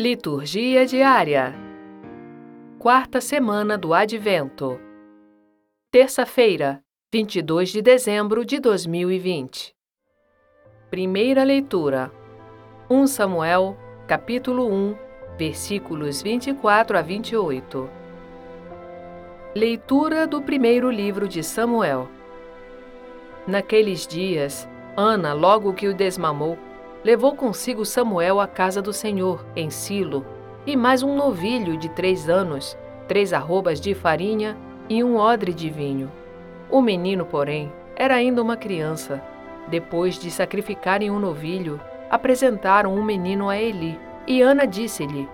Liturgia diária. Quarta semana do Advento. Terça-feira, 22 de dezembro de 2020. Primeira leitura. 1 Samuel, capítulo 1, versículos 24 a 28. Leitura do primeiro livro de Samuel. Naqueles dias, Ana, logo que o desmamou, levou consigo Samuel à casa do Senhor, em Silo, e mais um novilho de três anos, três arrobas de farinha e um odre de vinho. O menino, porém, era ainda uma criança. Depois de sacrificarem um novilho, apresentaram um menino a Eli. E Ana disse-lhe: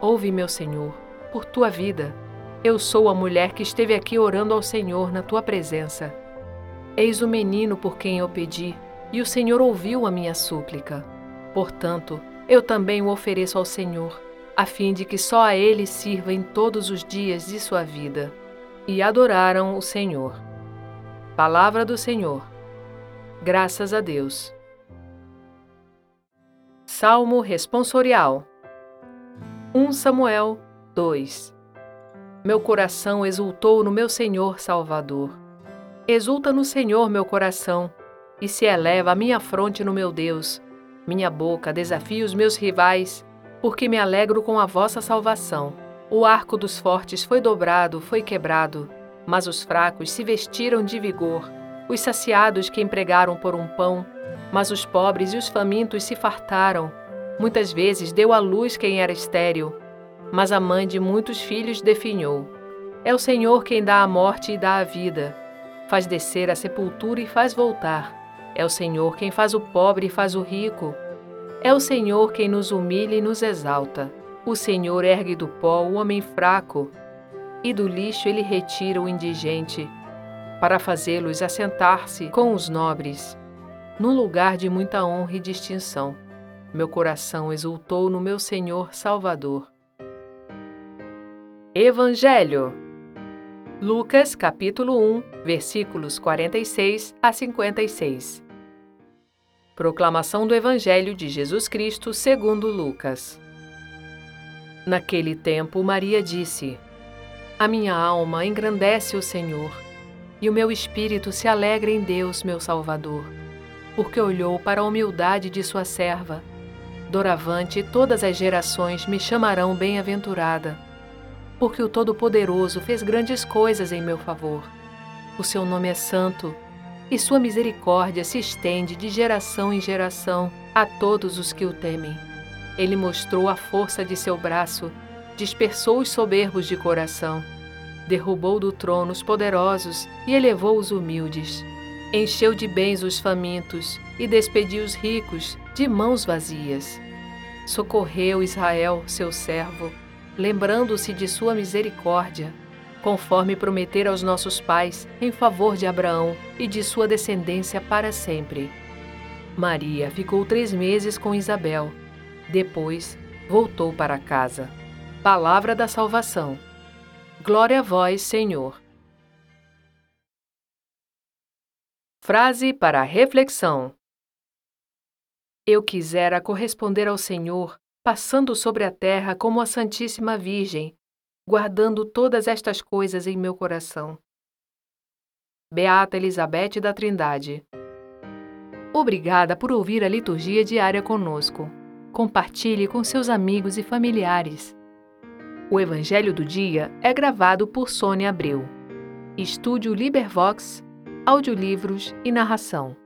Ouve, meu senhor, por tua vida. Eu sou a mulher que esteve aqui orando ao Senhor na tua presença. Eis o menino por quem eu pedi, e o Senhor ouviu a minha súplica. Portanto, eu também o ofereço ao Senhor, a fim de que só a Ele sirva em todos os dias de sua vida. E adoraram o Senhor. Palavra do Senhor. Graças a Deus. Salmo Responsorial 1 Samuel 2 Meu coração exultou no meu Senhor Salvador. Exulta no Senhor meu coração, e se eleva a minha fronte no meu Deus minha boca desafia os meus rivais, porque me alegro com a vossa salvação. O arco dos fortes foi dobrado, foi quebrado, mas os fracos se vestiram de vigor. Os saciados que empregaram por um pão, mas os pobres e os famintos se fartaram. Muitas vezes deu à luz quem era estéril, mas a mãe de muitos filhos definhou. É o Senhor quem dá a morte e dá a vida, faz descer a sepultura e faz voltar. É o Senhor quem faz o pobre e faz o rico. É o Senhor quem nos humilha e nos exalta. O Senhor ergue do pó o homem fraco, e do lixo ele retira o indigente, para fazê-los assentar-se com os nobres, num lugar de muita honra e distinção. Meu coração exultou no meu Senhor Salvador. Evangelho Lucas capítulo 1, versículos 46 a 56. Proclamação do Evangelho de Jesus Cristo segundo Lucas. Naquele tempo, Maria disse: A minha alma engrandece o Senhor, e o meu espírito se alegra em Deus, meu Salvador, porque olhou para a humildade de sua serva. Doravante, todas as gerações me chamarão bem-aventurada porque o Todo-Poderoso fez grandes coisas em meu favor. O seu nome é santo, e sua misericórdia se estende de geração em geração a todos os que o temem. Ele mostrou a força de seu braço, dispersou os soberbos de coração, derrubou do trono os poderosos e elevou os humildes. Encheu de bens os famintos e despediu os ricos de mãos vazias. Socorreu Israel, seu servo, lembrando-se de sua misericórdia, conforme prometer aos nossos pais, em favor de Abraão e de sua descendência para sempre. Maria ficou três meses com Isabel. Depois, voltou para casa. Palavra da salvação. Glória a vós, Senhor. Frase para reflexão. Eu quisera corresponder ao Senhor passando sobre a terra como a Santíssima Virgem, guardando todas estas coisas em meu coração. Beata Elizabeth da Trindade. Obrigada por ouvir a liturgia diária conosco. Compartilhe com seus amigos e familiares. O Evangelho do Dia é gravado por Sônia Abreu. Estúdio Libervox, audiolivros e narração.